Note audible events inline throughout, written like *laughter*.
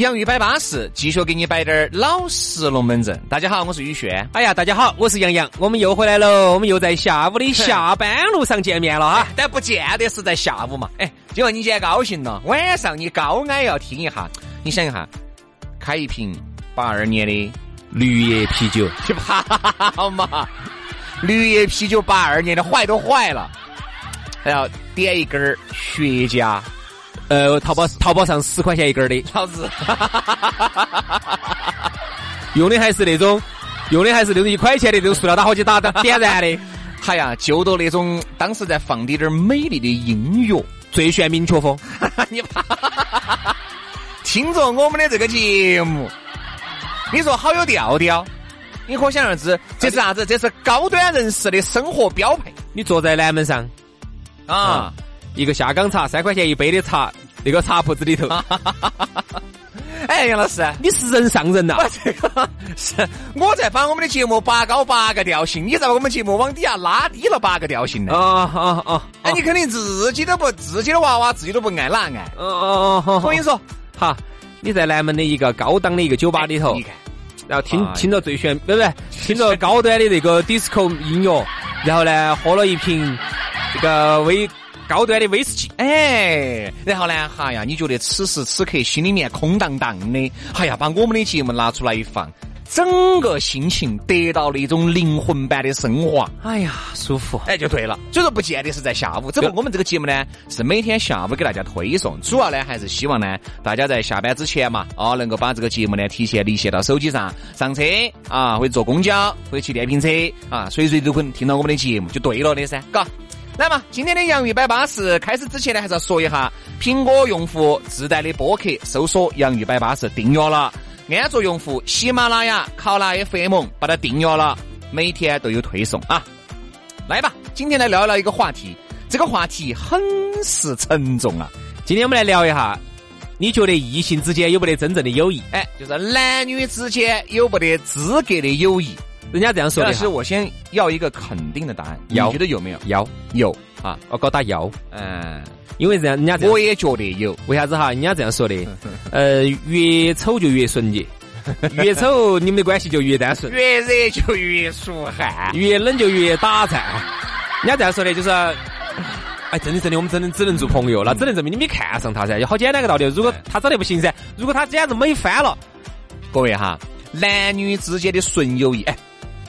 洋芋摆巴士，继续给你摆点儿老实龙门阵。大家好，我是宇轩。哎呀，大家好，我是杨洋，我们又回来了，我们又在下午的下班路上见面了哈。但不见得是在下午嘛。哎，今晚你今天高兴了，晚上你高矮要听一下。你想一下，开一瓶八二年的绿叶啤酒，去跑嘛！绿叶啤酒八二年的坏都坏了，还要点一根雪茄。呃，淘宝淘宝上十块钱一根的，老子 *laughs* 用的还是那种，用的还是那种一块钱的那种塑料打火机打的点燃的。*laughs* 哎呀，就到那种当时在放的点美丽的音乐，最炫民族风。*laughs* 你怕？听着我们的这个节目，你说好有调调？你可想而知，这是啥子？这是高端人士的生活标配。你坐在南门上，啊。一个下岗茶，三块钱一杯的茶，那个茶铺子里头。*laughs* 哎，杨老师，你是人上人呐！这个是我在把我们的节目拔高八个调性，你在把我们节目往底下拉低了八个调性呢。啊啊啊！哎，你肯定自己都不自己的娃娃自己都不爱哪爱。哦哦哦！我跟你说，哈，你在南门的一个高档的一个酒吧里头，然后听听着最炫，对不对？听着高端的那个 disco 音乐，然后呢，喝了一瓶这个威。高端的威士忌，哎，然后呢，哈呀，你觉得此时此刻心里面空荡荡的，哎呀，把我们的节目拿出来一放，整个心情得到了一种灵魂般的升华，哎呀，舒服，哎，就对了。所以说，不见得是在下午，只不过我们这个节目呢，是每天下午给大家推送，主要呢还是希望呢，大家在下班之前嘛，啊，能够把这个节目呢提前离线到手机上，上车啊，或者坐公交，或者骑电瓶车啊，随时都可能听到我们的节目，就对了的噻，嘎。来嘛，今天的洋芋摆巴士开始之前呢，还是要说一下，苹果用户自带的播客，搜索“洋芋摆巴士”订阅了；安卓用户喜马拉雅、考拉 FM 把它订阅了，每天都有推送啊。来吧，今天来聊聊一个话题，这个话题很是沉重啊。今天我们来聊一下，你觉得异性之间有没得真正的友谊？哎，就是男女之间有没得资格的友谊？人家这样说的，是我先要一个肯定的答案，你觉得有没有？要有。啊，我搞打要，嗯，因为这样。人家我也觉得有，为啥子哈？人家这样说的，*laughs* 呃，越丑就越纯洁，*laughs* 越丑你们的关系就越单纯，越热就越出汗，越冷就越打颤。人家这样说的，就是，哎，真的真的，我们真的只能做朋友，那只能证明你没看上他噻，就好简单个道理。如果他长得不行噻，如果他简直美翻了，各位哈，男女之间的纯友谊，哎。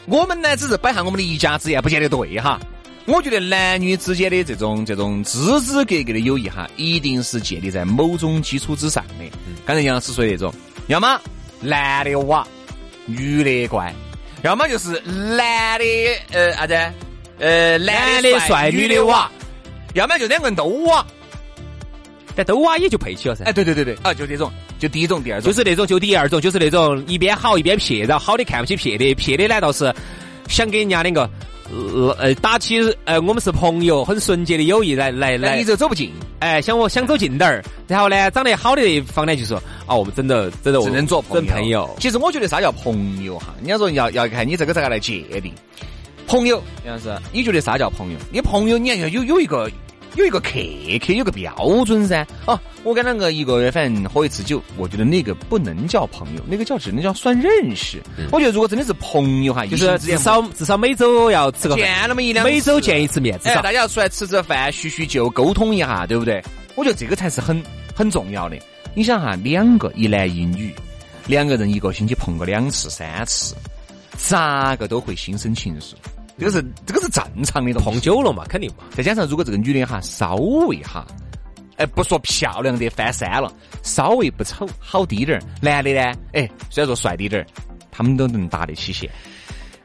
我们呢，只是摆下我们的一家之言，不见得对哈。我觉得男女之间的这种这种枝枝格格的友谊哈，一定是建立在某种基础之上的。刚才杨老师说的那种，要么男的娃，女的乖，要么就是男的呃啥子呃男的帅，女的娃，要么就两个人都娃。但都娃也就配起了噻。哎，对对对对，啊，就这种，就第一种，第二种，就是那种，就第二种，就是那种一边好一边撇，然后好的看不起撇的，撇的呢倒是想给人家两个呃打起呃我们是朋友很纯洁的友谊来来来，一直走不近，哎，想我想走近点儿，然后呢长得好的一方呢就说啊我们真的真的只能做朋友。其实我觉得啥叫朋友哈？人家说要要看你这个咋个来界定朋友，杨老师，你觉得啥叫朋友？你朋友你要有有一个。有一个客客有个标准噻，哦，我跟两个一个月反正喝一次酒，我觉得那个不能叫朋友，那个叫只能叫算认识。我觉得如果真的是朋友哈，就是至少至少每周要吃个见那么一两，每周见一次面，至少大家要出来吃吃饭叙叙旧，沟通一下，对不对？我觉得这个才是很很重要的。你想哈，两个一男一女，两个人一个星期碰个两次三次，咋个都会心生情愫。这个是这个是正常的，碰久了嘛，肯定嘛。再加上如果这个女的哈稍微哈，哎，不说漂亮的翻山了，稍微不丑，好低点儿。男的呢，哎，虽然说帅滴点儿，他们都能搭得起线。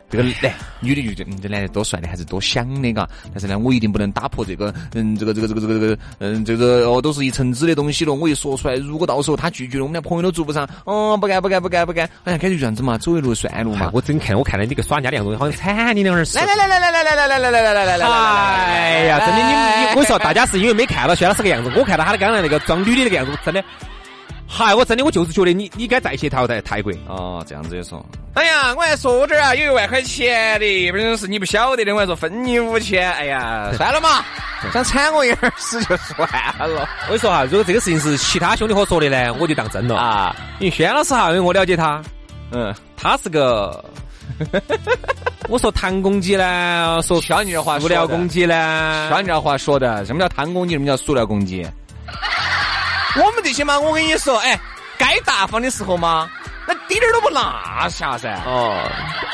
这个男女的就觉得，嗯，这男的多帅的，还是多想的，嘎。但是呢，我一定不能打破这个，嗯，这个这个这个这个这个，嗯，这个哦，都是一层纸的东西了。我一说出来，如果到时候他拒绝了，我们俩朋友都做不上。哦，不干不干不干不干。哎呀，感觉这样子嘛，走一路算一路嘛。我真看，我看到你个耍人家的样子，好像惨你两耳屎。来来来来来来来来来来来来来来！哎呀，真的，你你，我说大家是因为没看到薛老师个样子，我看到他的刚才那个装女的那个样子，真的。嗨，我真的，我就是觉得你，你该再去淘汰泰国哦。这样子也说，哎呀，我还说这儿啊，有一万块钱的，不是你不晓得的，我还说分你五千。哎呀，*laughs* 算了嘛，想铲我一耳屎就算了。我跟你说哈，如果这个事情是其他兄弟伙说的呢，我就当真了啊。因为轩老师哈，因为我了解他，嗯，他是个，*laughs* 我说谈公鸡呢，说漂你的话，塑料公鸡呢，漂你的话说的，什么叫谈公鸡，什么叫塑料公鸡？我们这些嘛，我跟你说，哎，该大方的时候嘛，那滴点儿都不落下噻。哦，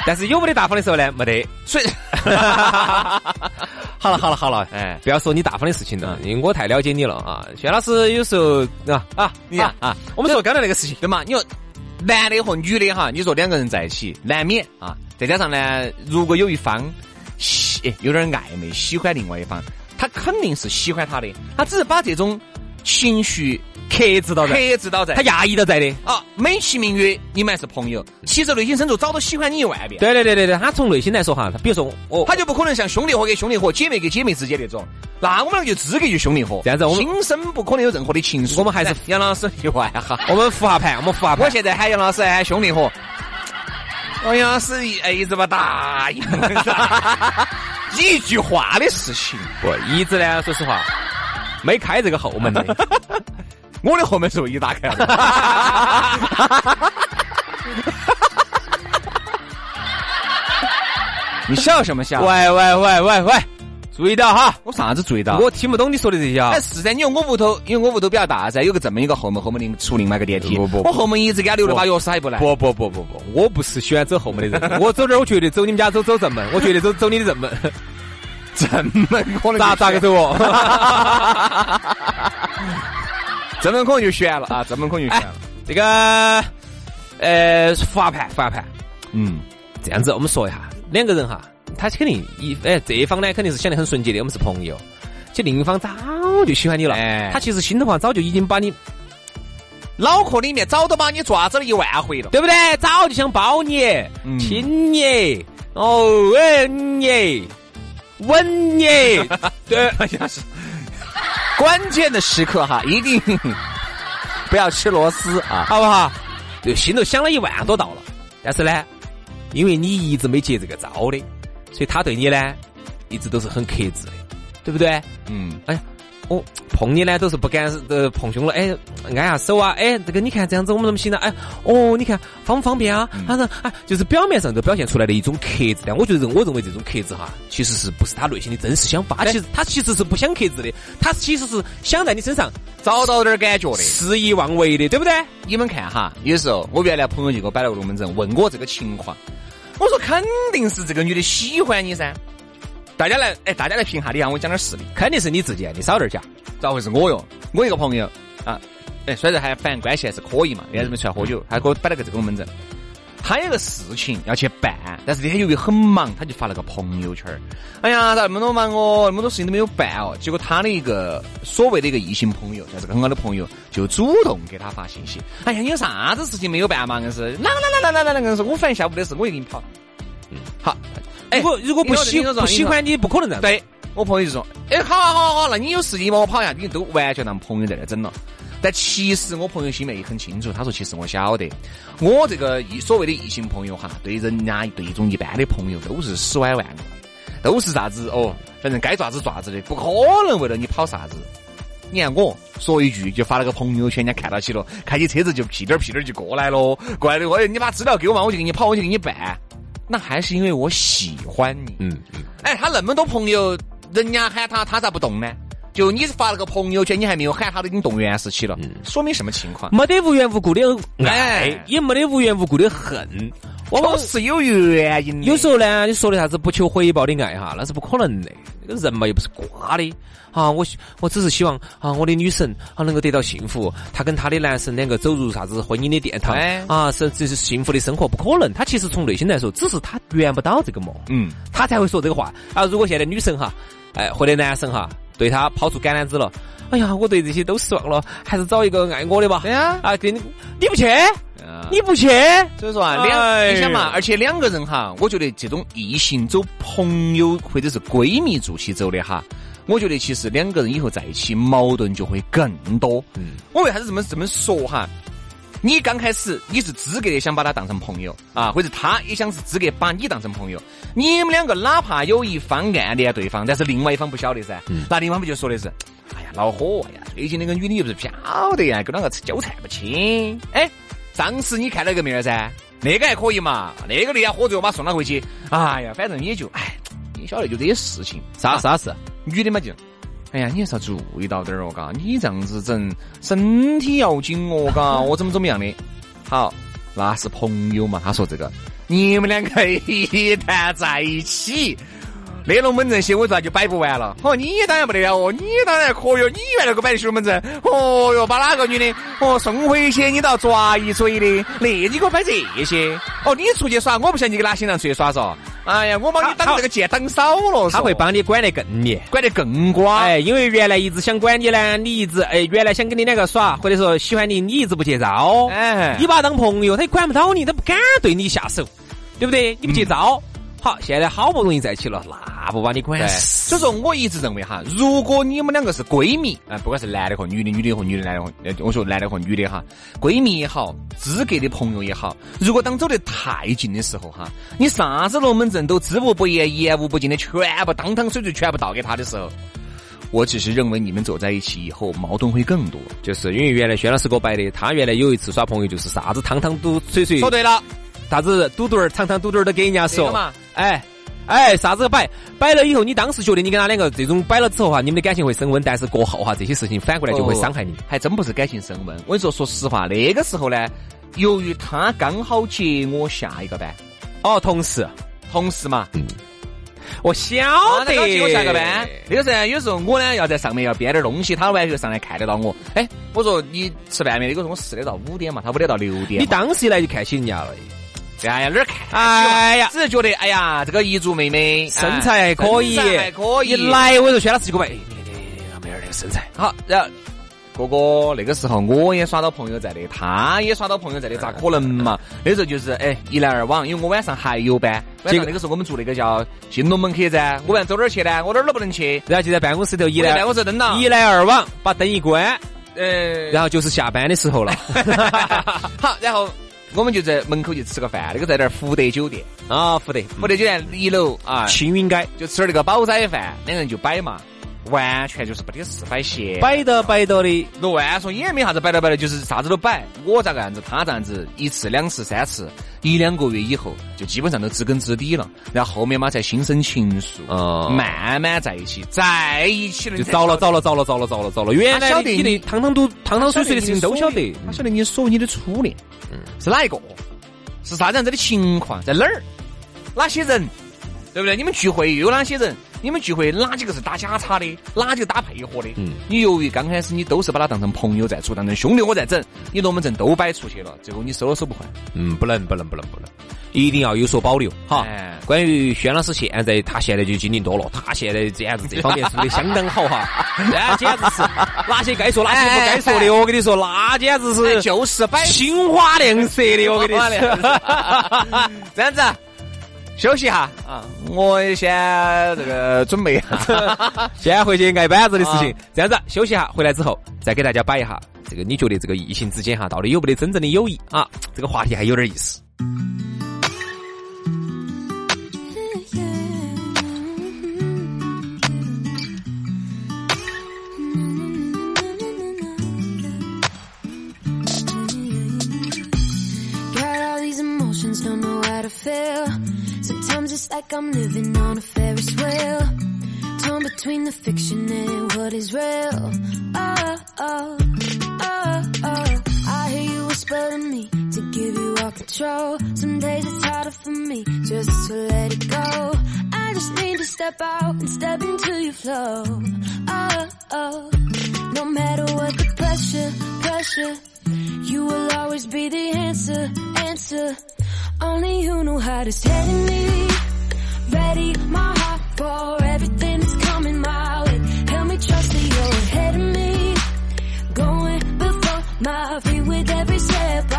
但是有没得大方的时候呢？没得。所以，*laughs* 好了好了好了，哎，不要说你大方的事情了，因为我太了解你了啊。薛老师有时候啊啊，你啊啊，我们说刚才那个事情，对嘛？你说男的和女的哈，你说两个人在一起，难免啊。再加上呢，如果有一方喜有点暧昧，喜欢另外一方，他肯定是喜欢他的，他只是把这种情绪。克制到在，克制到在，他压抑到在的啊，美其名曰你们还是朋友，其实内心深处早都喜欢你一万遍。对对对对对，他从内心来说哈，他比如说我，他就不可能像兄弟伙跟兄弟伙、姐妹跟姐妹之间那种，那我们就资格就兄弟伙。这样子，我们心生不可能有任何的情愫。我们还是杨老师一万哈，我们扶下盘，我们扶下盘。我现在喊杨老师喊兄弟伙，我杨老师一哎一直不答应，*laughs* 一句话的事情，不一直呢，说实话，没开这个后门的。*laughs* 我的后门是唯一打开了。*laughs* 你笑什么笑？喂喂喂喂喂，注意到哈！我啥子注意到？我听不懂你说的这些啊。哎，是噻，你说我屋头，因为我屋头比较大噻，有个这么一个后门，后门另出另外一个电梯。不不，我后门一直给他留了把钥匙，还不来。不不不不不，我不是喜欢走后门的人，*laughs* 我走这儿，我绝对走你们家走走正门，我绝对走走你的正门。正门可能咋咋个走哦？*laughs* 正门可能就悬了啊！正门可能就悬了。这个呃，罚盘罚盘，嗯，这样子我们说一下，两个人哈，他肯定一哎这一方呢肯定是想得很纯洁的，我们是朋友，其实另一方早就喜欢你了，哎，他其实心头话早就已经把你脑壳里面早都把你抓子了一万回了，对不对？早就想抱你、亲你，哦吻你，吻你，*laughs* 对，好像是。关键的时刻哈，一定 *laughs* 不要吃螺丝啊，好不好？就心头想了一万多道了，但是呢，因为你一直没接这个招的，所以他对你呢，一直都是很克制的，对不对？嗯，哎。我碰你呢，都是不敢呃碰胸了，哎，按下手啊，哎，这个你看这样子我们怎么行呢？哎，哦，你看方不方便啊？他说，哎，就是表面上都表现出来的一种克制，但我觉得，我认为这种克制哈，其实是不是他内心的真实想法？其实他其实是不想克制的，他其实是想在你身上找到点感觉的，肆意妄为的，对不对？你们看哈，有时候我原来朋友就给我摆了个龙门阵，问我这个情况，我说肯定是这个女的喜欢你噻。大家来，哎，大家来评下，你让我讲点实力，肯定是你自己，你少点讲，咋回事？我哟，我一个朋友啊，哎，虽然还反正关系还是可以嘛，那天没出来喝酒，还给我摆了个这个龙门阵，他有个事情要去办，但是那天由于很忙，他就发了个朋友圈哎呀，咋那么多忙哦，那么多事情都没有办哦。结果他的一个所谓的一个异性朋友，就是个很好的朋友，就主动给他发信息。哎呀，你有啥子事情没有办嘛？硬是，啷啷啷啷啷啷，硬是我反正下午的事，我就给你跑。嗯，好。如果如果不喜不喜欢你，不可能这样。对我朋友就说：“哎，好好好好，那你有事情帮我跑一下。”你都完全当朋友在那整了。但其实我朋友心里面也很清楚，他说：“其实我晓得，我这个异所谓的异性朋友哈，对人家对一种一般的朋友都是死歪万都是啥子哦，反正该爪子爪子的，不可能为了你跑啥子。你看我说一句就发了个朋友圈，人家看到起了，开起车子就屁颠儿屁颠儿就过来了，过来的我你把资料给我嘛，我就给你跑，我就给你办。”那还是因为我喜欢你。嗯嗯。哎，他那么多朋友，人家喊他，他咋不动呢？就你发了个朋友圈，你还没有喊他，都已经动员时期了。嗯。说明什么情况？没得无缘无故的爱，也没得无缘无故的恨。都是有原因的。有时候呢，你说的啥子不求回报的爱哈，那是不可能的。这个人嘛，又不是瓜的。啊，我我只是希望啊，我的女神啊能够得到幸福，她跟她的男神两个走入啥子婚姻的殿堂啊，是这是幸福的生活，不可能。她其实从内心来说，只是她圆不到这个梦，嗯，她才会说这个话。啊，如果现在女神哈，哎，或者男神哈，对她抛出橄榄枝了，哎呀，我对这些都失望了，还是找一个爱我的吧。对呀，啊，给你你不去，你不去，所以说啊，两你想嘛，而且两个人哈，我觉得这种异性走朋友或者是闺蜜做起走的哈。我觉得其实两个人以后在一起矛盾就会更多。嗯，我为啥子这么这么说哈？你刚开始你是资格的想把他当成朋友啊，或者他也想是资格把你当成朋友。你们两个哪怕有一方暗恋对方，但是另外一方不晓得噻，那另外一方就说的是：哎呀，恼火呀！最近那个女的又不是晓得呀，跟哪个纠缠不清。哎，上次你看到一个面儿噻，那个还可以嘛，那个那天喝醉我把送他回去。哎呀，反正也就哎。你晓得就这些事情，啥啥事？女的嘛就，哎呀，你还是要注意到点儿哦，嘎，你这样子整，身体要紧哦，嘎，我怎么怎么样的？好，那是朋友嘛，他说这个，你们两个 *laughs* 一旦在一起。那龙门阵些，我咋就摆不完了。哦，你当然不得了哦，你当然可以哦。你原来给我摆的龙门阵，哦哟，把哪个女的哦送回去，你都要抓一嘴的。那你给我摆这些？哦，你出去耍，我不像你跟哪些人出去耍嗦。哎呀，我把你挡这个剑挡少了。他会帮你管得更严，管得更瓜。哎，因为原来一直想管你呢，你一直哎，原来想跟你两个耍，或者说喜欢你，你一直不接招。哎，你把他当朋友，他也管不到你，他不敢对你下手，对不对？你不接招。好，现在好不容易在一起了，那不把你管死。所以说，我一直认为哈，如果你们两个是闺蜜，啊，不管是男的和女的，女的和女的，男的和，我说男的和女的哈，闺蜜也好，资格的朋友也好，如果当走得太近的时候哈，你啥子龙门阵都知无不言，言无不尽的全部当汤水水全部倒给他的时候，我只是认为你们走在一起以后矛盾会更多，就是因为原来轩老师给我摆的，他原来有一次耍朋友就是啥子汤汤都水水。说对了。啥子嘟嘟儿、长长嘟嘟儿都给人家说，嘛？哎哎，啥子摆。摆了以后，你当时觉得你跟他两个这种摆了之后哈，你们的感情会升温，但是过后哈，这些事情反过来就会伤害你，还真不是感情升温。我跟你说，说实话，那个时候呢，由于他刚好接我下一个班，哦，同事，同事嘛，嗯，我晓得，接我下个班，那个时候有时候我呢要在上面要编点东西，他晚上上来看得到我，哎，我说你吃饭没？那个时候我四点到五点嘛，他五点到六点，你当时一来就看起人家了。哎呀，哪儿看？哎呀，只是觉得，哎呀，这个彝族妹妹身材还可以，还可以。一来我就宣老师就给我哎，你看你妹儿那个身材好。然后哥哥那个时候我也耍到朋友在的，他也耍到朋友在的，咋可能嘛？那时候就是哎一来二往，因为我晚上还有班。结果那个时候我们住那个叫新龙门客栈，我问走哪儿去呢？我哪儿都不能去。然后就在办公室头一来，办公室灯了，一来二往，把灯一关，呃，然后就是下班的时候了。*laughs* *laughs* 好，然后。我们就在门口去吃个饭，那个在那儿福德酒店。啊，福德福德酒店一楼啊，青云街。就吃点那个煲仔饭，两个人就摆嘛，完全就是不得事摆闲，摆到摆到的，乱说也没啥子摆到摆的，就是啥子都摆，我咋个样子，他这样子，一次两次三次，一两个月以后就基本上都知根知底了，然后后面嘛才心生情愫，慢慢在一起，在一起了就糟了糟了糟了糟了糟了糟了，原来你的汤汤都汤汤水水的事情都晓得，他晓得你说你的初恋。是哪一个？是啥子样子的情况？在哪儿？哪些人？对不对？你们聚会又有哪些人？你们聚会哪几个是打假叉的？哪几个打配合的？嗯，你由于刚开始你都是把他当成朋友在处，当成兄弟我在整，你龙门阵都摆出去了，最后你收都收不回。嗯，不能，不能，不能，不能。一定要有所保留，哈。关于轩老师现在，他现在就精灵多了，他现在这样子这方面做的相当好哈。那简直是哪些该说，哪些不该说的，我跟你说，那简直是 *laughs* 就是摆青花亮色的，我跟你说。*laughs* 这样子，休息哈啊，我先这个准备一下，*laughs* 先回去挨板子的事情。这样子，休息一下，回来之后再给大家摆一下这个，你觉得这个异性之间哈，到底有没得真正的友谊啊？这个话题还有点意思。Like I'm living on a Ferris wheel. Torn between the fiction and what is real. Oh, oh, oh, oh. I hear you whisper to me to give you all control. Some days it's harder for me just to let it go. I just need to step out and step into your flow. Oh, oh. No matter what the pressure, pressure, you will always be the answer, answer. Only you know how to steady me. Ready my heart for everything that's coming my way. Help me trust that you're ahead of me. Going before my feet with every step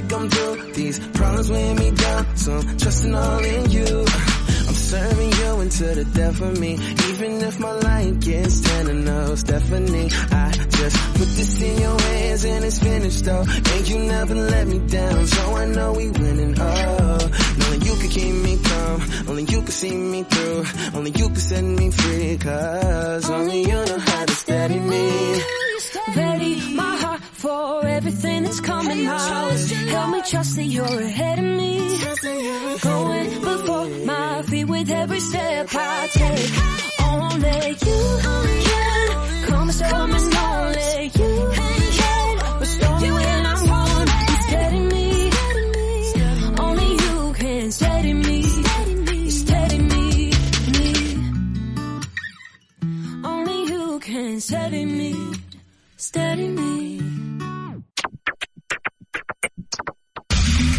like I'm due. These problems weighing me down, so I'm trusting all in you. I'm serving you into the death of me. Even if my life gets ten and no Stephanie, I just put this in your hands and it's finished though. And you never let me down, so I know we winning. Oh, knowing you could keep me calm, only you could see me through, only you could set me free. Cause only you know how to steady me. Ready my for everything that's coming my way. Help me trust that you're ahead of me. Going before my feet with every step I take. Only you can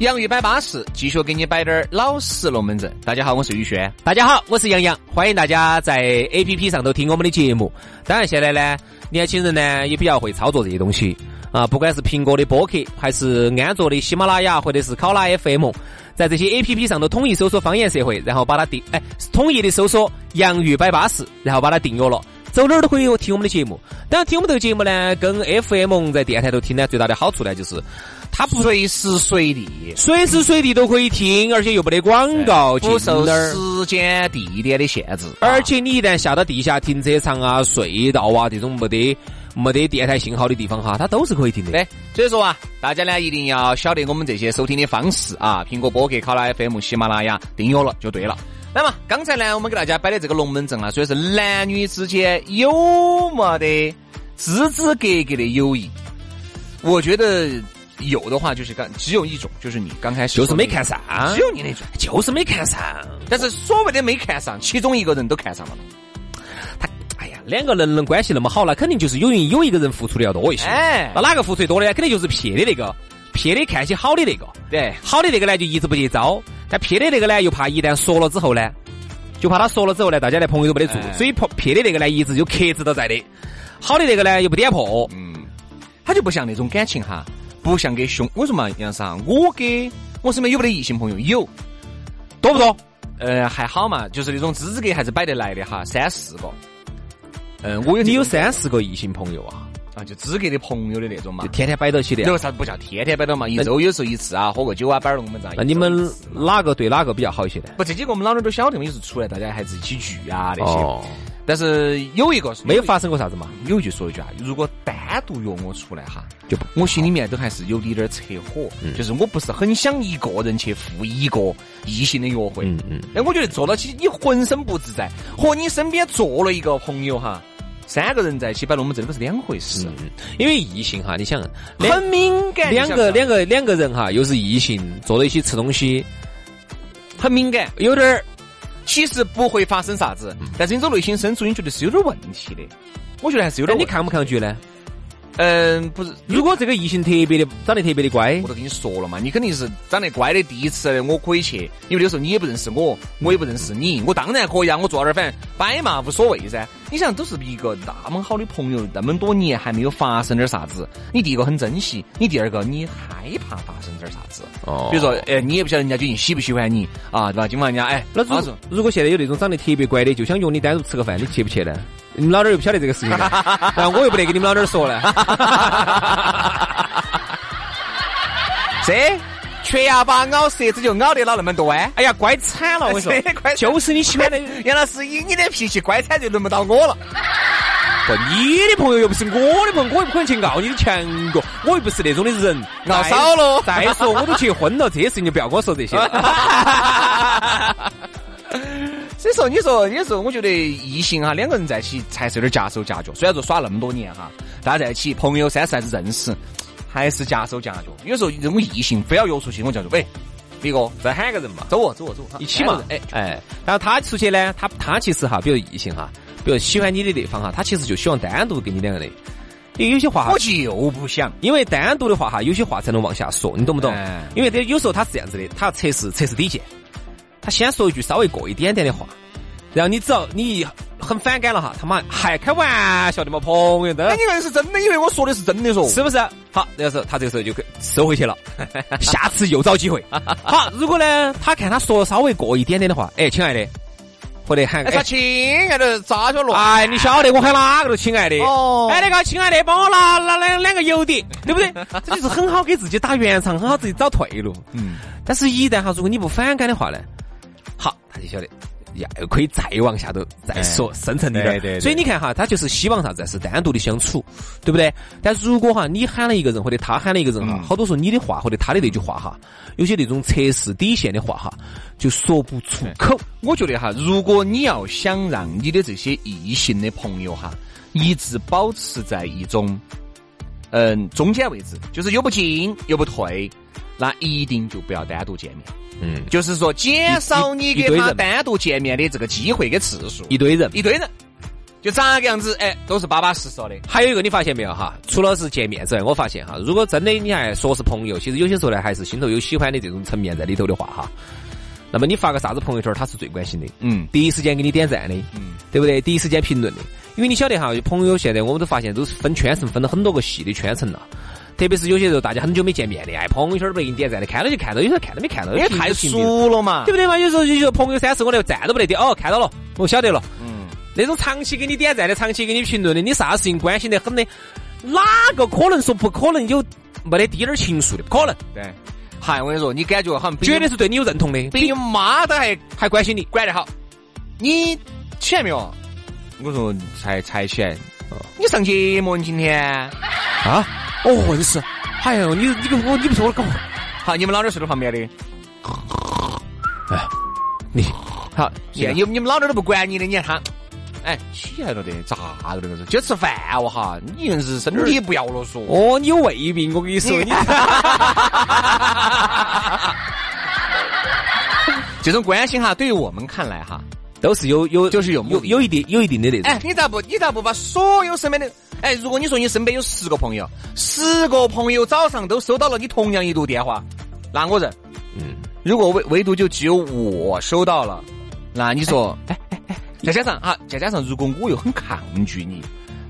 洋芋摆巴适，继续给你摆点儿老实龙门阵。大家好，我是宇轩。大家好，我是杨洋，欢迎大家在 A P P 上头听我们的节目。当然，现在呢，年轻人呢也比较会操作这些东西啊，不管是苹果的播客，还是安卓的喜马拉雅，或者是考拉 F M，在这些 A P P 上头统一搜索“方言社会”，然后把它订，哎，统一的搜索“洋芋摆巴士”，然后把它订阅了。走哪儿都可以听我们的节目。当然，听我们这个节目呢，跟 F M 在电台头听呢，最大的好处呢，就是它不随时随地，随时随地都可以听，而且又没得广告进不受。时间、地点的限制。而且你一旦下到地下停车场啊、隧道啊这种没得没得电台信号的地方哈，它都是可以听的。对，所以说啊，大家呢一定要晓得我们这些收听的方式啊，苹果播客、考拉 FM、喜马拉雅订阅了就对了。那么刚才呢，我们给大家摆的这个龙门阵啊，所以是男女之间有没得枝枝格格的友谊？我觉得有的话，就是刚只有一种，就是你刚开始就是没看上，只有你那种。就是没看上。但是所谓的没看上，其中一个人都看上了。他，哎呀，两个人能关系那么好，那肯定就是有人有一个人付出的要多一些。哎那哪个付出的多呢？肯定就是撇的那个，撇的看起好的那个。对，好的那个呢就一直不去招，但撇的那个呢又怕一旦说了之后呢，就怕他说了之后呢，大家的朋友都没得做，哎所以撇的那个呢一直就克制到在的。好的那个呢又不点破，嗯，他就不像那种感情哈，不像给兄，为什么杨啥？我给我身边有没得异性朋友？有，多不多？呃，还好嘛，就是那种资格还是摆得来的哈，三四个。嗯，我有你有三四个异性朋友啊？啊，就资格的朋友的那种嘛就。天天摆到起的啊。有啥不叫天天摆到嘛？一周有时候一次啊，喝个酒啊，摆龙门阵。那你们哪个对哪个比较好一些呢？不这几个我们老点儿都晓得嘛，有时出来大家还是一起聚啊那些。哦，但是有一个没有发生过啥子嘛？有一句说一句啊，如果单独约我出来哈，就我心里面都还是有点点扯火，嗯就是我不是很想一个人去赴一个异性的约会。嗯嗯，哎，我觉得坐到起你浑身不自在，和你身边坐了一个朋友哈，三个人在一起摆龙门阵，这个是两回事，嗯因为异性哈，你想很敏感。两个两个两个人哈，又是异性，坐在一起吃东西，很敏感，有点儿其实不会发生啥子，嗯但是你这内心深处你觉得是有点问题的。我觉得还是有点你看不抗拒呢？嗯，不是，如果这个异性特别的长得特别的乖我，都跟你说了嘛，你肯定是长得乖的，第一次我可以去，因为那时候你也不认识我，我也不认识你，我当然可以啊，我坐那儿反正摆嘛无所谓噻。你想，都是一个那么好的朋友，那么多年还没有发生点啥子，你第一个很珍惜，你第二个你害怕发生点啥子。哦比如说，哎，你也不晓得人家究竟喜不喜欢你啊，对吧？今晚人家哎，那如如果现在有那种长得特别乖的，就想约你单独吃个饭，你去不去呢？你们老点儿又不晓得这个事情呢，*laughs* 然后我又不得跟你们老点儿说呢。这缺牙巴咬舌子就咬得了那么多啊！哎呀，乖惨了，我跟你说，*laughs* 乖就是你喜欢的。杨老师，以你的脾气，乖惨就轮不到我了。不，你的朋友又不是我的朋友，我又不可能去拗你的强哥，我又不是那种的人。拗少了再说我都结婚了，这些事情就不要跟我说这些了。*laughs* 所以说，你说有时候我觉得异性哈，两个人在一起才是有点夹手夹脚。虽然说耍那么多年哈，大家在一起，朋友三四还是认识，还是夹手夹脚。有时候这种异性非要约出去，我就说喂，李哥，再喊个人嘛，走哦，走哦，走哦，一起嘛。哎哎，哎，然后他出去呢，他他其实哈，比如异性哈，比如喜欢你的那方哈，他其实就希望单独跟你两个人。因为有些话我，就不想。因为单独的话哈，有些话才能往下说，你懂不懂哎？因为这有时候他是这样子的，他要测试测试底线，他先说一句稍微过一点点的话，然后你只要你很反感了哈，他妈还开玩笑的嘛，朋友的哎，。你看是真的，以为我说的是真的说。是不是？好，那个时候他这个时候就可收回去了，*laughs* 下次又找机会。好，如果呢，他看他说稍微过一点点的话，哎，亲爱的，或者喊哎，啥哎，亲爱的扎脚了？哎，你晓得我喊哪个都亲爱的。哦哎，那个亲爱的，帮我拿拿两两个油碟，对不对？*laughs* 这就是很好给自己打圆场，很好自己找退路。嗯，但是，一旦哈，如果你不反感的话呢，好，他就晓得。要，可以再往下头再说深层一点，对对对所以你看哈，他就是希望啥子？是单独的相处，对不对？但如果哈，你喊了一个人，或者他喊了一个人哈，好多时候你的话或者他的那句话哈，有些那种测试底线的话哈，就说不出口。我觉得哈，如果你要想让你的这些异性的朋友哈，一直保持在一种嗯中间位置，就是又不进又不退，那一定就不要单独见面。嗯，就是说，减少你给一堆人他单独见面的这个机会跟次数。一堆人。一堆人，就咋个样子，哎，都是巴巴适适的。还有一个你发现没有哈？除了是见面之外，我发现哈，如果真的你还说是朋友，其实有些时候呢，还是心头有喜欢的这种层面在里头的话哈，那么你发个啥子朋友圈，他是最关心的。嗯第一时间给你点赞的，嗯，对不对？第一时间评论的，因为你晓得哈，朋友现在我们都发现都是分圈层，分了很多个细的圈层了。特别是有些时候大家很久没见面的，哎，朋友圈都不给你点赞的，看到就看到，有时候看都没看到，因为太熟了嘛对。不对嘛？有时候有些朋友三四我连赞都不得点，哦，看到了，我晓得了。嗯，那种长期给你点赞的、长期给你评论的，你啥事情关心得很的，哪个可能说不可能有没得滴点儿情愫的？不可能，对。嗨，我跟你说，你感觉好像绝对是对你有认同的，比你妈都还还关心你。管得好。你起来没有？我说才才起来。你上节目你今天？啊？哦，硬是，哎呦，你你跟我你不说我搞，好，你们老点睡在旁边的。哎，你好，你你你们老点都不管你的，你看他，哎，起来了的，咋个的？就吃饭哦哈，你硬是身体不要了说。哦，你有胃病，我跟你说，你 *laughs* 这种关心哈，对于我们看来哈，都是有有就是有有有一定有一定的那种。哎，你咋不你咋不把所有身边的哎，如果你说你身边有十个朋友，十个朋友早上都收到了你同样一度电话，那我认。嗯，如果唯唯独就只有我收到了，那你说，哎哎哎，*laughs* 再加上啊，再加上如果我又很抗拒你，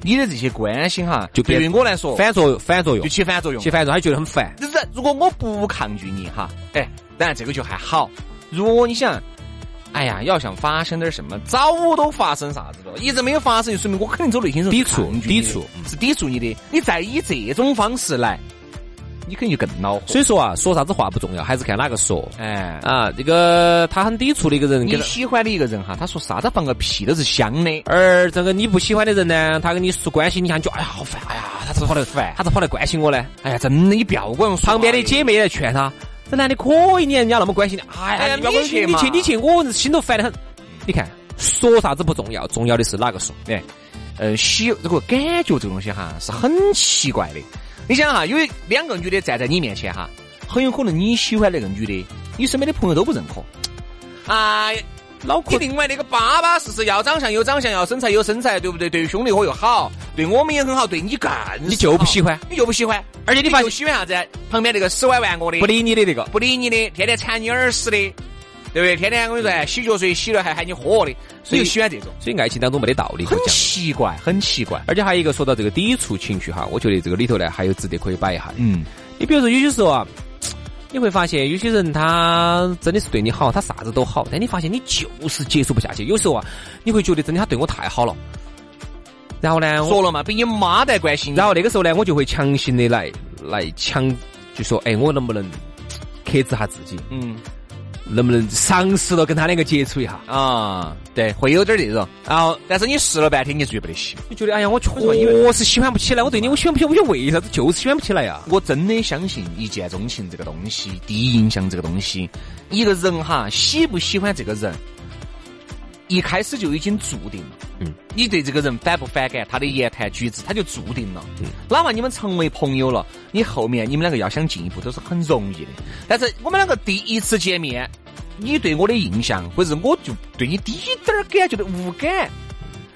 你的这些关心哈，就对于我来说反作用，反作用就，起反作用起。反作用，他觉得很烦。就是如果我不抗拒你哈，哎，当然这个就还好。如果你想，哎呀，要想发生点什么，早都发生啥子了，一直没有发生，就说明我肯定走内心是抵触抵触是抵触你的。你再以这种方式来，你肯定就更恼火。所以说啊，说啥子话不重要，还是看哪个说。哎，啊，这个他很抵触的一个人，你喜欢的一个人哈，他说啥子放个屁都是香的。而这个你不喜欢的人呢，他跟你说关心你，看就哎呀好烦，哎呀，他是跑来烦他是跑来关心我呢。哎呀，真的，你不要管旁边的姐妹来劝他，这男的可以，你看人家那么关心你，哎呀，你去你去你去，我心头烦得很。你看，说啥子不重要，重要的是哪个说。哎，呃，喜这个感觉这个东西哈是很奇怪的。你想哈，有两个女的站在你面前哈，很有可能你喜欢那个女的，你身边的朋友都不认可。啊，脑你另外那个巴巴适适，要长相有长相，要身材有身材，对不对？对兄弟伙又好，对我们也很好，对你更你就不喜欢你就不喜欢，而且你发现就喜欢啥子？旁边那个死歪玩我的，不理你的那个，不理你的，天天缠你耳屎的，对不对？天天我跟你说，洗脚水洗了还喊你喝的，所以就喜欢这种，所以爱情当中没得道理可很讲。奇怪，很奇怪。而且还有一个说到这个抵触情绪哈，我觉得这个里头呢还有值得可以摆一下的。嗯，你比如说有些时候啊，你会发现有些人他真的是对你好，他啥子都好，但你发现你就是接触不下去。有时候啊，你会觉得真的他对我太好了，然后呢，说了嘛，比你妈都还关心你。然后那个时候呢，我就会强行的来来强，就说，哎，我能不能克制下自己，嗯能不能尝试着跟他两个接触一下？啊，对，会有点这种。然后但是你试了半天，你是觉得不得行。你觉得，哎呀，我确实喜欢不起来，我对你，我喜欢不起来，我为啥子，就是喜欢不起来呀。我真的相信一见钟情这个东西，第一印象这个东西，一个人哈喜不喜欢这个人，一开始就已经注定了。嗯，你对这个人反不反感，他的言谈举止，他就注定了。嗯，哪怕你们成为朋友了，你后面你们两个要想进一步都是很容易的。但是我们两个第一次见面，你对我的印象，或者我就对你滴点儿感觉都无感，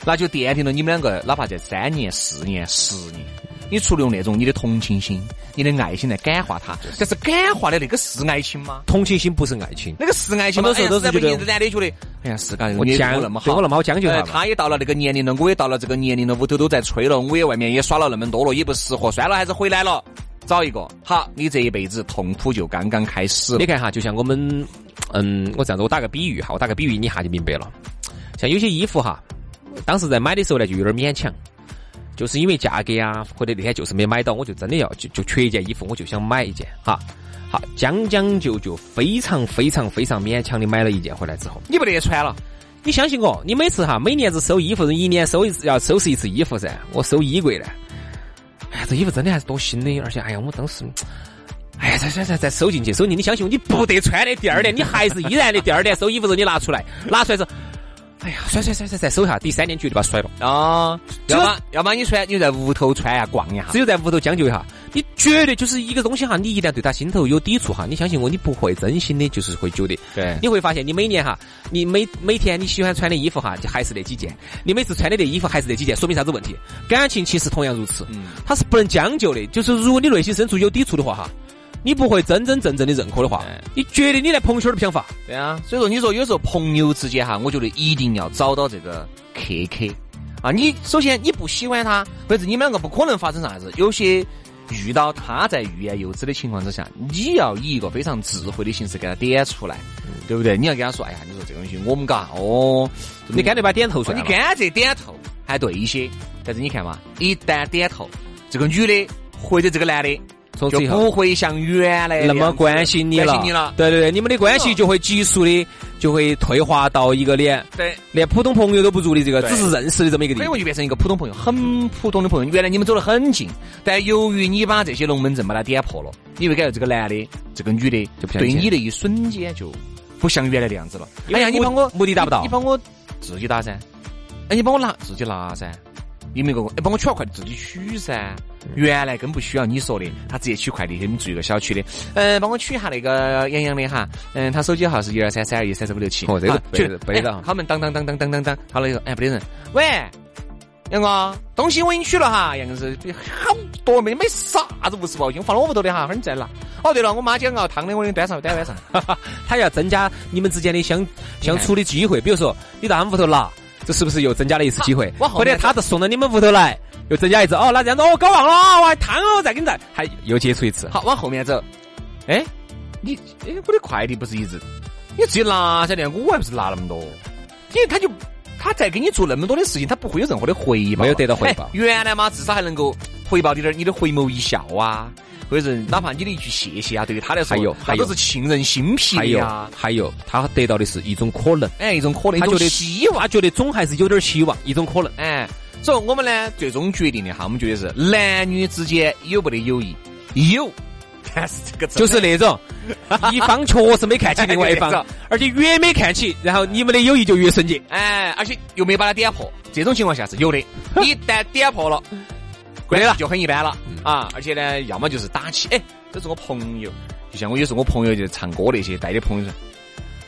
那就奠定了你们两个哪怕在三年、四年、十年。你除了用那种你的同情心、你的爱心来感化他，但是感化的那个是爱情吗？同情心不是爱情，那个是爱情吗？很多时候都是在不觉得男的觉得，哎呀，是嘎，我你对将那么好，对我那么好将就他呃他也到了那个年龄了，我也到了这个年龄了，屋头都在催了，我也外面也耍了那么多了，也不适合，算了，还是回来了，找一个。好，你这一辈子痛苦就刚刚开始了你。看哈，就像我们，嗯，我这样子，我打个比喻哈，我打个比喻，你一下就明白了。像有些衣服哈，当时在买的时候呢，就有点勉强，就是因为价格啊，或者那天就是没买到，我就真的要就就缺一件衣服，我就想买一件哈。好，将将就就非常非常非常勉强的买了一件回来之后，你不得穿了，你相信我，你每次哈，每年子收衣服，一年收一次要收拾一次衣服噻。我收衣柜呢，哎呀，这衣服真的还是多新的，而且哎呀，我当时。哎呀，再再再再收进去，收进去，你相信我，你不得穿的。第二年你还是依然的。第二年收衣服时候你拿出来，拿出来之后，哎呀，甩甩甩甩再收一下。第三年绝对把它甩了。啊，这个要么要么你穿，你在屋头穿呀，逛一下只。有在屋头将就一下，你绝对就是一个东西哈，你一旦对他心头有抵触哈，你相信我，你不会真心的，就是会觉得，对你会发现你每年哈，你每每天你喜欢穿的衣服哈，就还是那几件，你每次穿的那衣服还是那几件，说明啥子问题？感情其实同样如此，嗯它是不能将就的，就是如果你内心深处有抵触的话哈。你不会真真正正的认可的话，你觉得你连朋友圈都不想发，对啊，所以说你说有时候朋友之间哈，我觉得一定要找到这个客客啊。你首先你不喜欢他，或者你们两个不可能发生啥子，有些遇到他在欲言又止的情况之下，你要以一个非常智慧的形式给他点出来，对不对？你要跟他说，哎呀，你说这个东西我们嘎哦，你干脆把它点头出来了。你干脆点头还对一些，但是你看嘛，一旦点头，这个女的或者这个男的。就从此以后不会像原来那么关心你了，你了。对对对，你们的关系就会急速的就会退化到一个连对，连普通朋友都不如的这个，只是认识的这么一个地步。可能就变成一个普通朋友，很普通的朋友。原来你们走得很近，但由于你把这些龙门阵把它点破了，你会感觉这个男的、这个女的就对你的一瞬间就不像原来的样子了。哎呀，你帮我目的达不到你帮我自己打噻。哎，你帮我拿自己拿噻。你们个，哎，帮我取下快递自己取噻。原来更不需要你说的，他直接取快递给。你们住一个小区的，嗯，帮我取一下那个杨洋的哈，嗯，他手机号是一二三三二一三四五六七。哦这个好去背得背得哎他们当当当当当当当，好了以后，哎，不得人，喂，杨哥，东西我已经取了哈，杨哥是好多没没啥子五十包，就放到我屋头的哈，会儿你再拿。哦，对了，我妈讲熬汤的，我给你端上端碗上。*laughs* *laughs* 他要增加你们之间的相相处的机会，比如说你到他们屋头拿，这是不是又增加了一次机会？往后面或者他的送到你们屋头来，又增加一次。哦，那这样子哦，搞忘了哦，我还汤哦，再给你再，还又接触一次。好，往后面走。哎，你哎，我的快递不是一直你自己拿噻，那我还不是拿那么多？因为他就他在给你做那么多的事情，他不会有任何的回报，没有得到回报。原来嘛，至少还能够回报你点你的回眸一笑啊，或者是哪怕你的一句谢谢啊，对于他来说，还有他都是沁人心脾的呀。还有，他得到的是一种可能，哎，一种可能，他觉得希望，他觉得总还是有点希望，一种可能，哎。所以，我们呢，最终决定的哈，我们觉得是男女之间有没得友谊？有，*laughs* 但是这个就是那种 *laughs* 一方确实没看起另外一方，而且越没看起，然后你们的友谊就越纯洁。哎，而且又没把它点破，这种情况下是有的。*laughs* 一旦点破了，关了就很一般了啊！而且呢，要么就是打起。哎，这是我朋友，就像我有时候我朋友就唱歌那些带的朋友说：“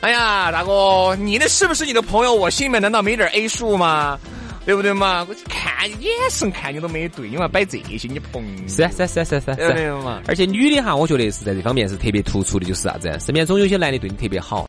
哎呀，大哥，你那是不是你的朋友？我心里面难道没点 A 数吗？”对不对嘛？我看眼神看你都没对，你嘛摆这些你朋友是啊是啊是啊是啊是啊，嘛。而且女的哈，我觉得是在这方面是特别突出的，就是啥子？身边总有些男的对你特别好。